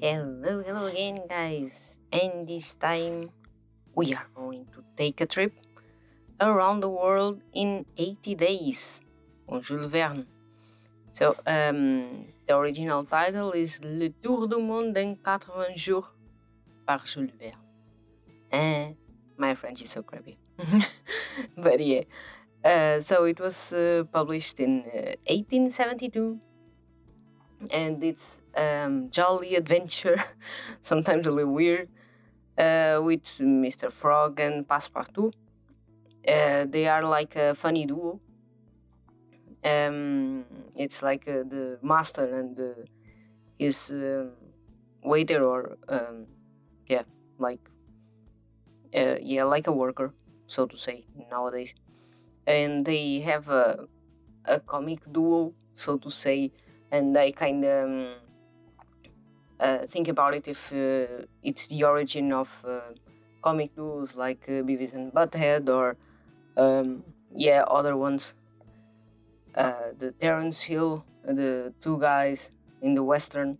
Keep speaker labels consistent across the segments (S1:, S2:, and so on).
S1: Hello, hello again, guys. And this time we are going to take a trip around the world in 80 days on Jules Verne. So, um, the original title is Le Tour du Monde en 80 jours par Jules Verne. Eh, my French is so crappy. but yeah, uh, so it was uh, published in uh, 1872 and it's um, jolly adventure, sometimes a little weird, uh, with Mr. Fogg and Passepartout. Uh, they are like a funny duo. Um, it's like uh, the master and the, his um, waiter, or um, yeah, like uh, yeah, like a worker, so to say nowadays. And they have a a comic duo, so to say, and I kind of um, uh, think about it if uh, it's the origin of uh, comic duos like uh, Beavis and Butthead or um, yeah other ones. Uh, the Terence Hill, the two guys in the western,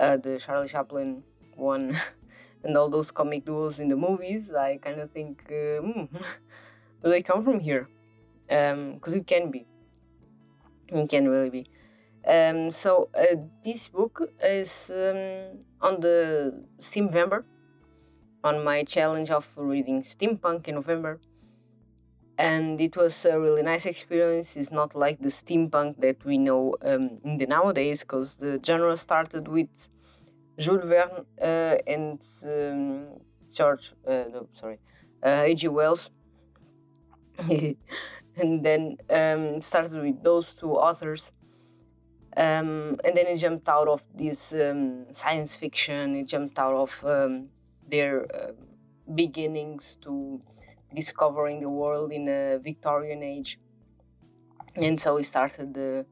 S1: uh, the Charlie Chaplin one, and all those comic duos in the movies. I kind of think, hmm, do they come from here? Because um, it can be. It can really be. Um, so uh, this book is um, on the Steamvember, on my challenge of reading steampunk in November, and it was a really nice experience. It's not like the steampunk that we know um, in the nowadays, because the genre started with Jules Verne uh, and um, George, uh, no, sorry, H.G. Wells, and then um, started with those two authors um, and then it jumped out of this um, science fiction. It jumped out of um, their uh, beginnings to discovering the world in a Victorian age, and so we started the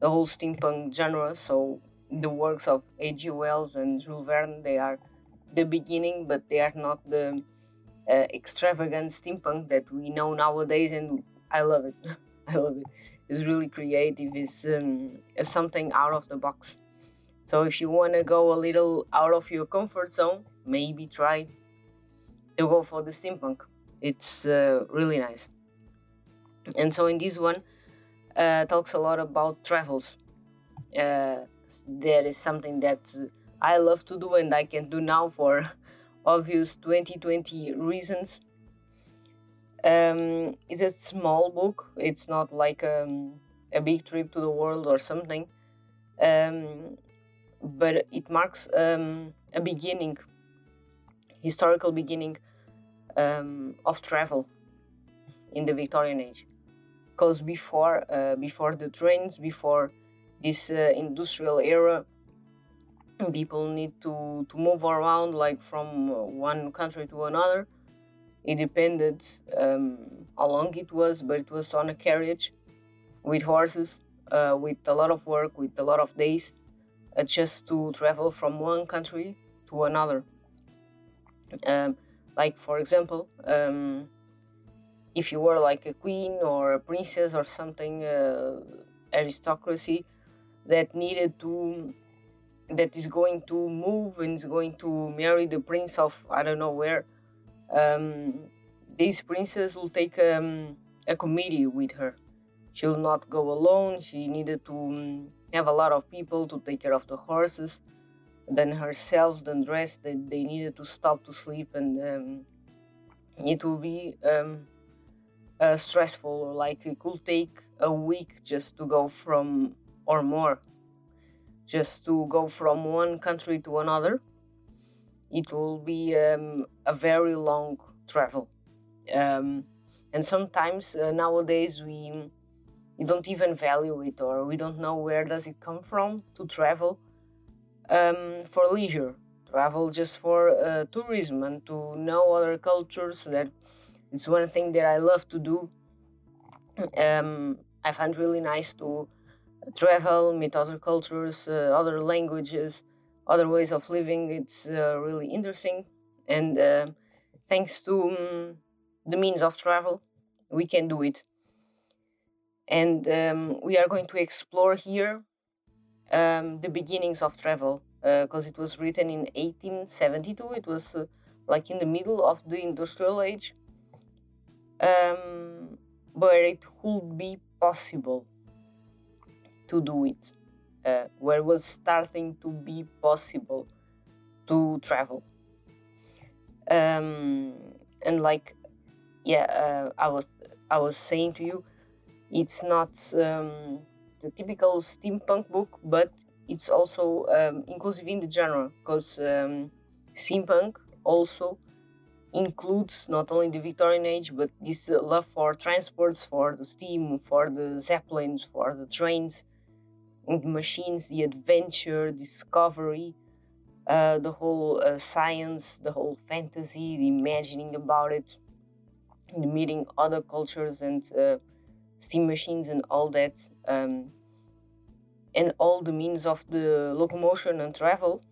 S1: the whole steampunk genre. So the works of H.G. Wells and Jules Verne they are the beginning, but they are not the uh, extravagant steampunk that we know nowadays, and I love it. I love it is really creative, is um, something out of the box. So if you want to go a little out of your comfort zone, maybe try to go for the steampunk. It's uh, really nice. And so in this one, uh, talks a lot about travels. Uh, that is something that I love to do and I can do now for obvious 2020 reasons. Um, it's a small book. It's not like um, a big trip to the world or something. Um, but it marks um, a beginning, historical beginning um, of travel in the Victorian age. Because before, uh, before the trains, before this uh, industrial era, people need to, to move around like from one country to another it depended um, how long it was, but it was on a carriage with horses, uh, with a lot of work, with a lot of days, uh, just to travel from one country to another. Um, like, for example, um, if you were like a queen or a princess or something, uh, aristocracy that needed to, that is going to move and is going to marry the prince of I don't know where um, this princess will take um, a committee with her. She'll not go alone. She needed to um, have a lot of people to take care of the horses. Then herself, then dress. They, they needed to stop to sleep, and um, it will be um, uh, stressful. Like it could take a week just to go from, or more, just to go from one country to another it will be um, a very long travel. Um, and sometimes uh, nowadays we, we don't even value it or we don't know where does it come from to travel um, for leisure. Travel just for uh, tourism and to know other cultures that it's one thing that i love to do. Um, i find really nice to travel meet other cultures uh, other languages other ways of living. It's uh, really interesting, and uh, thanks to um, the means of travel, we can do it. And um, we are going to explore here um, the beginnings of travel because uh, it was written in 1872. It was uh, like in the middle of the industrial age, um, where it would be possible to do it, uh, where it was starting to be possible to travel. Um, and like, yeah, uh, I was I was saying to you, it's not um, the typical steampunk book, but it's also um, inclusive in the genre because um, steampunk also includes not only the Victorian age but this uh, love for transports, for the steam, for the zeppelins, for the trains, machines, the adventure, discovery, uh, the whole uh, science, the whole fantasy, the imagining about it, the meeting other cultures and uh, steam machines and all that. Um, and all the means of the locomotion and travel,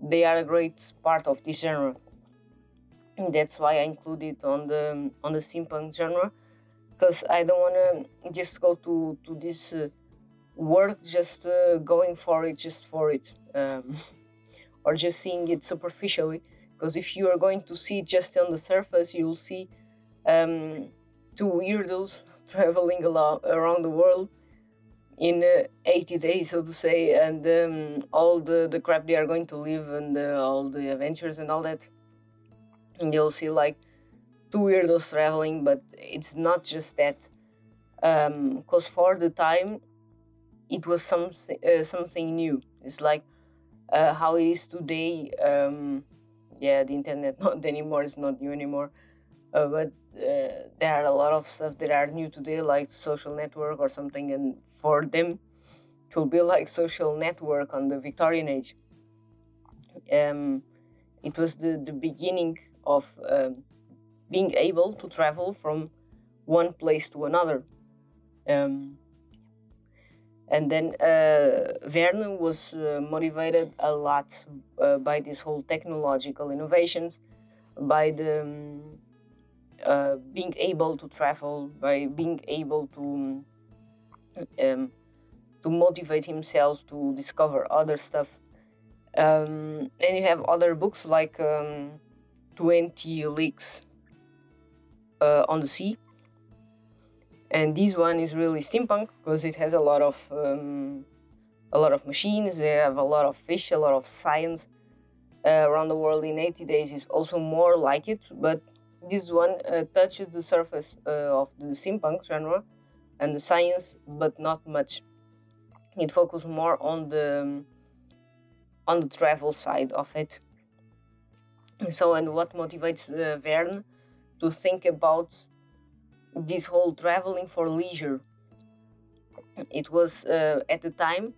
S1: they are a great part of this genre. And that's why I include it on the on the steampunk genre, because I don't want to just go to to this uh, work just uh, going for it just for it, um, or just seeing it superficially. Because if you are going to see it just on the surface, you'll see um, two weirdos traveling around the world in uh, 80 days, so to say, and um, all the, the crap they are going to live and uh, all the adventures and all that. And you'll see like two weirdos traveling, but it's not just that. Because um, for the time, it was something uh, something new. It's like uh, how it is today. Um, yeah, the internet not anymore. It's not new anymore. Uh, but uh, there are a lot of stuff that are new today, like social network or something, and for them, it will be like social network on the Victorian age. Um, it was the, the beginning of um, being able to travel from one place to another. Um, and then uh, was uh, motivated a lot uh, by this whole technological innovations, by the um, uh, being able to travel, by being able to um, to motivate himself to discover other stuff. Um, and you have other books like um, 20 Leagues uh, on the Sea. And this one is really steampunk because it has a lot of um, a lot of machines. They have a lot of fish, a lot of science. Uh, around the world in 80 days is also more like it, but this one uh, touches the surface uh, of the steampunk genre and the science, but not much. It focuses more on the um, on the travel side of it. So, and what motivates uh, Verne to think about this whole traveling for leisure? It was uh, at the time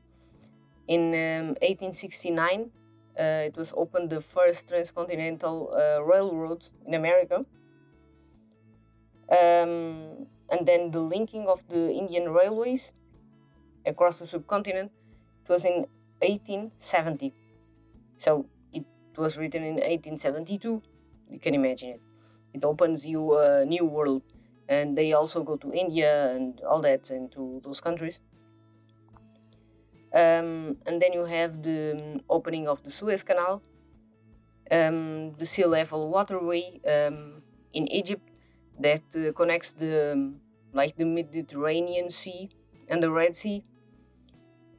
S1: in um, 1869 uh, it was opened the first transcontinental uh, railroad in America. Um, and then the linking of the Indian railways across the subcontinent. It was in 1870. So it was written in 1872. You can imagine it. It opens you a new world. And they also go to India and all that and to those countries. Um, and then you have the um, opening of the Suez Canal, um, the sea level waterway um, in Egypt that uh, connects the um, like the Mediterranean Sea and the Red Sea,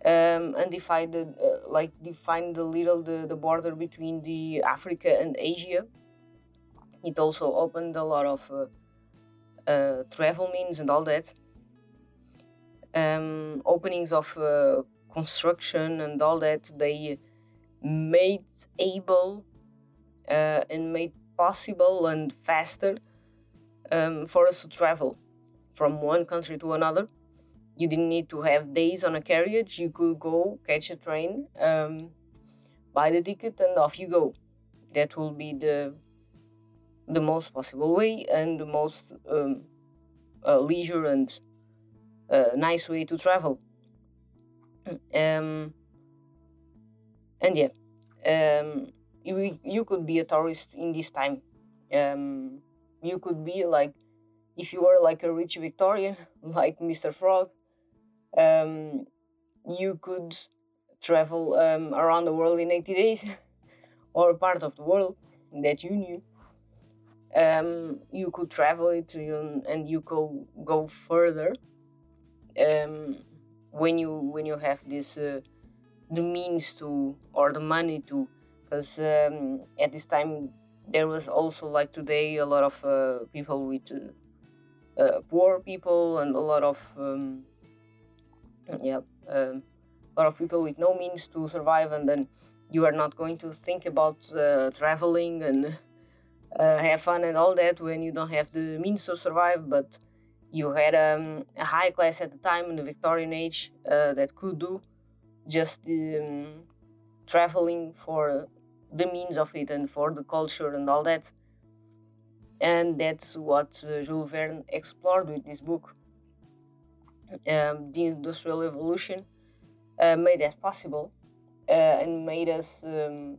S1: um, and define the uh, like define the little the, the border between the Africa and Asia. It also opened a lot of uh, uh travel means and all that. openings of uh, construction and all that they made able uh, and made possible and faster um, for us to travel from one country to another. You didn't need to have days on a carriage. You could go catch a train, um, buy the ticket, and off you go. That will be the the most possible way and the most um, uh, leisure and uh, nice way to travel. Um, and yeah, um, you you could be a tourist in this time. Um, you could be like, if you were like a rich Victorian, like Mr. Fogg, um, you could travel um, around the world in 80 days or part of the world that you knew um, you could travel it and you could go further um, when you when you have this uh, the means to or the money to. Because um, at this time there was also like today a lot of uh, people with uh, uh poor people and a lot of um, yeah um, a lot of people with no means to survive. And then you are not going to think about uh, traveling and uh, have fun and all that when you don't have the means to survive but you had um, a high class at the time in the victorian age uh, that could do just um, traveling for the means of it and for the culture and all that and that's what uh, Jules Verne explored with this book. Um, the industrial revolution uh, made that possible uh, and made us um,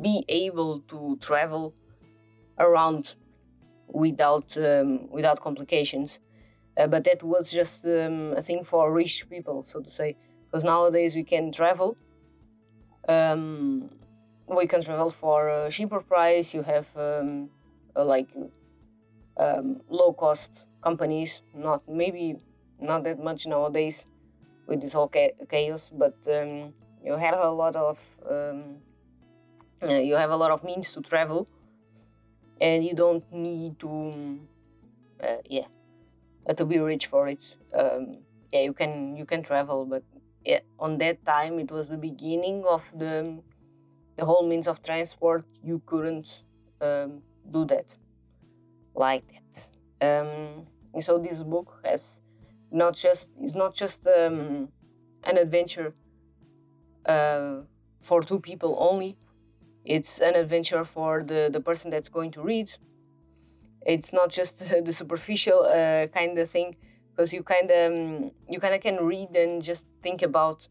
S1: be able to travel around without um, without complications. Uh, but that was just um, a thing for rich people, so to say, because nowadays we can travel. Um, we can travel for a cheaper price. You have um, like um, low cost companies, not maybe not that much nowadays with this whole chaos, but um, you have a lot of uh, you have a lot of means to travel, and you don't need to uh, yeah uh, to be rich for it. Um, yeah, you can you can travel, but yeah, on that time it was the beginning of the the whole means of transport. You couldn't um, do that like that. Um, and so this book has not just it's not just um, an adventure uh, for two people only. It's an adventure for the, the person that's going to read. It's not just the superficial uh, kind of thing, because you kind of um, you kind of can read and just think about.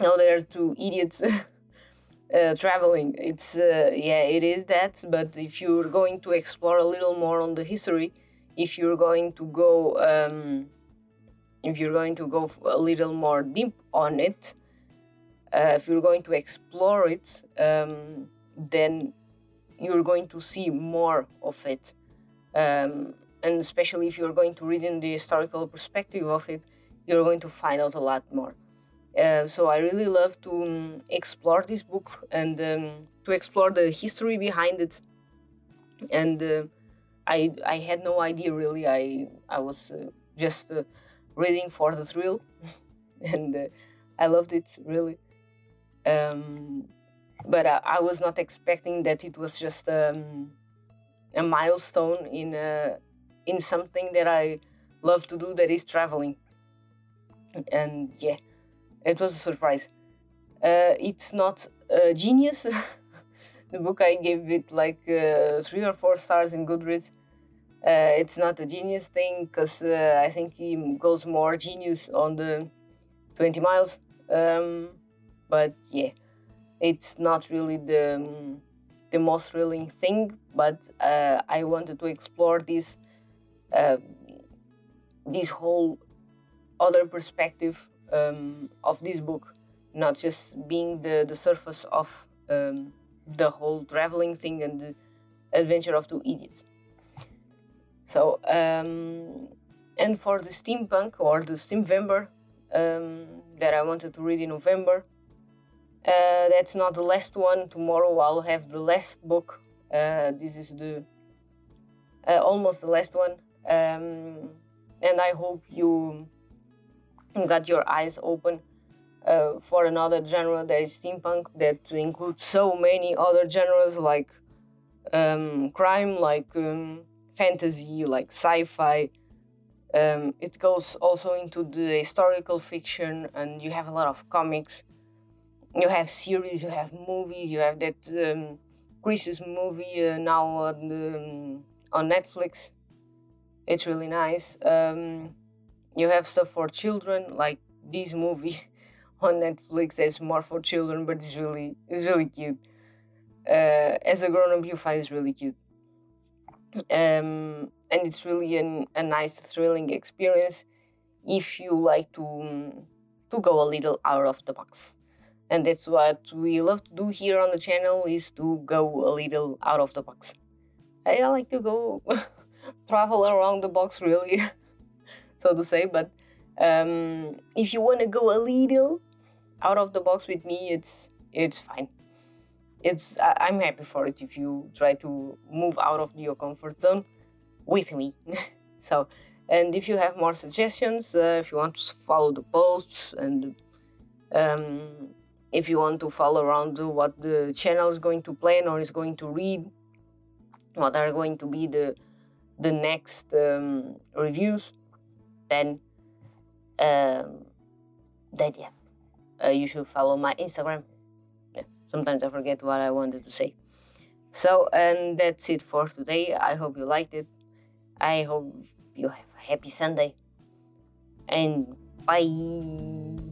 S1: You know, there are two idiots uh, traveling. It's uh, yeah, it is that. But if you're going to explore a little more on the history, if you're going to go, um, if you're going to go a little more deep on it, uh, if you're going to explore it, um, then you're going to see more of it. Um, and especially if you're going to read in the historical perspective of it, you're going to find out a lot more. Uh, so I really love to um, explore this book and um, to explore the history behind it. And uh, I I had no idea really. I I was uh, just uh, reading for the thrill, and uh, I loved it really. Um, but I, I, was not expecting that it was just um, a milestone in in something that I love to do, that is traveling. And yeah it was a surprise. Uh, it's not a genius. the book I gave it like uh, three or four stars in Goodreads. Uh, it's not a genius thing because uh, I think he goes more genius on the 20 miles. Um, but yeah, it's not really the um, the most thrilling thing. But uh, I wanted to explore this uh, this whole other perspective um, of this book, not just being the, the surface of um, the whole traveling thing and the adventure of two idiots. So, um, and for the steampunk or the steamvember um, that I wanted to read in November, uh, that's not the last one. Tomorrow I'll have the last book. Uh, this is the uh, almost the last one, um, and I hope you got your eyes open uh, for another genre that is steampunk that includes so many other genres like um, crime, like um, fantasy, like sci-fi. Um, it goes also into the historical fiction, and you have a lot of comics. You have series, you have movies, you have that um, Chris's movie uh, now on, um, on Netflix. It's really nice. Um, you have stuff for children like this movie on Netflix that's more for children, but it's really it's really cute. Uh, as a grown up, you find it's really cute, um, and it's really an, a nice, thrilling experience if you like to um, to go a little out of the box and that's what we love to do here on the channel is to go a little out of the box. I like to go travel around the box really so to say but um, if you want to go a little out of the box with me it's it's fine. It's I, i'm happy for it if you try to move out of your comfort zone with me. So and if you have more suggestions uh, if you want to follow the posts and um, if you want to follow around what the channel is going to plan or is going to read what are going to be the the next um, reviews then um, yeah uh, you should follow my instagram. Yeah, sometimes i forget what i wanted to say. So and that's it for today. I hope you liked it. I hope you have a happy sunday. And bye